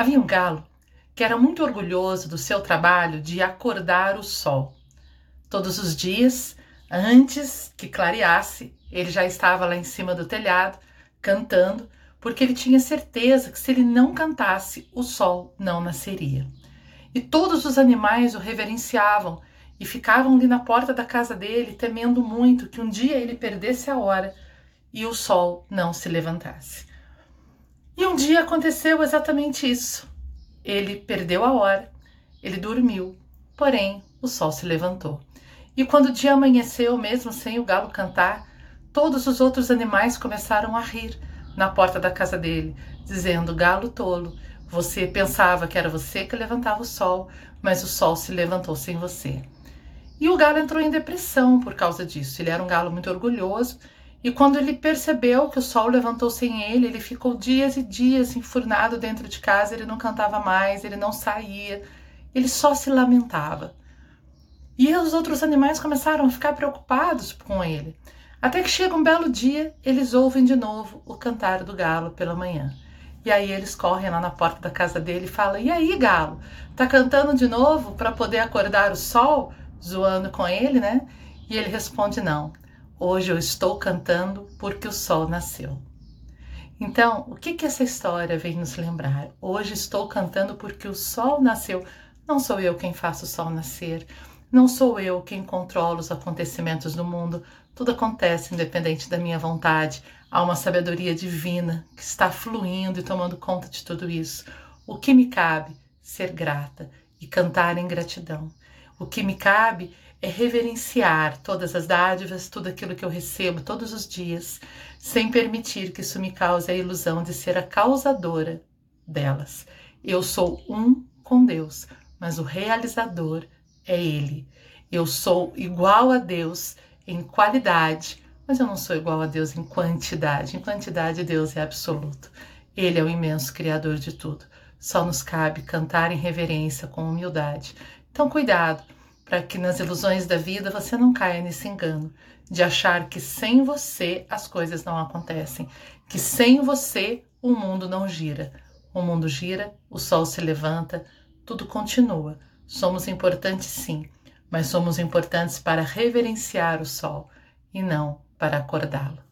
Havia um galo que era muito orgulhoso do seu trabalho de acordar o sol. Todos os dias, antes que clareasse, ele já estava lá em cima do telhado cantando, porque ele tinha certeza que se ele não cantasse, o sol não nasceria. E todos os animais o reverenciavam e ficavam ali na porta da casa dele, temendo muito que um dia ele perdesse a hora e o sol não se levantasse. E um dia aconteceu exatamente isso. Ele perdeu a hora, ele dormiu, porém o sol se levantou. E quando o dia amanheceu, mesmo sem o galo cantar, todos os outros animais começaram a rir na porta da casa dele, dizendo: Galo tolo, você pensava que era você que levantava o sol, mas o sol se levantou sem você. E o galo entrou em depressão por causa disso. Ele era um galo muito orgulhoso e quando ele percebeu que o sol levantou sem ele, ele ficou dias e dias enfurnado dentro de casa, ele não cantava mais, ele não saía, ele só se lamentava. E os outros animais começaram a ficar preocupados com ele. Até que chega um belo dia, eles ouvem de novo o cantar do galo pela manhã. E aí eles correm lá na porta da casa dele e falam: E aí, galo, tá cantando de novo para poder acordar o sol? Zoando com ele, né? E ele responde: Não, Hoje eu estou cantando porque o sol nasceu. Então, o que que essa história vem nos lembrar? Hoje estou cantando porque o sol nasceu. Não sou eu quem faço o sol nascer. Não sou eu quem controla os acontecimentos do mundo. Tudo acontece independente da minha vontade. Há uma sabedoria divina que está fluindo e tomando conta de tudo isso. O que me cabe? Ser grata e cantar em gratidão. O que me cabe é reverenciar todas as dádivas, tudo aquilo que eu recebo todos os dias, sem permitir que isso me cause a ilusão de ser a causadora delas. Eu sou um com Deus, mas o realizador é Ele. Eu sou igual a Deus em qualidade, mas eu não sou igual a Deus em quantidade. Em quantidade, Deus é absoluto. Ele é o imenso Criador de tudo. Só nos cabe cantar em reverência, com humildade. Então, cuidado para que nas ilusões da vida você não caia nesse engano de achar que sem você as coisas não acontecem, que sem você o mundo não gira. O mundo gira, o sol se levanta, tudo continua. Somos importantes sim, mas somos importantes para reverenciar o sol e não para acordá-lo.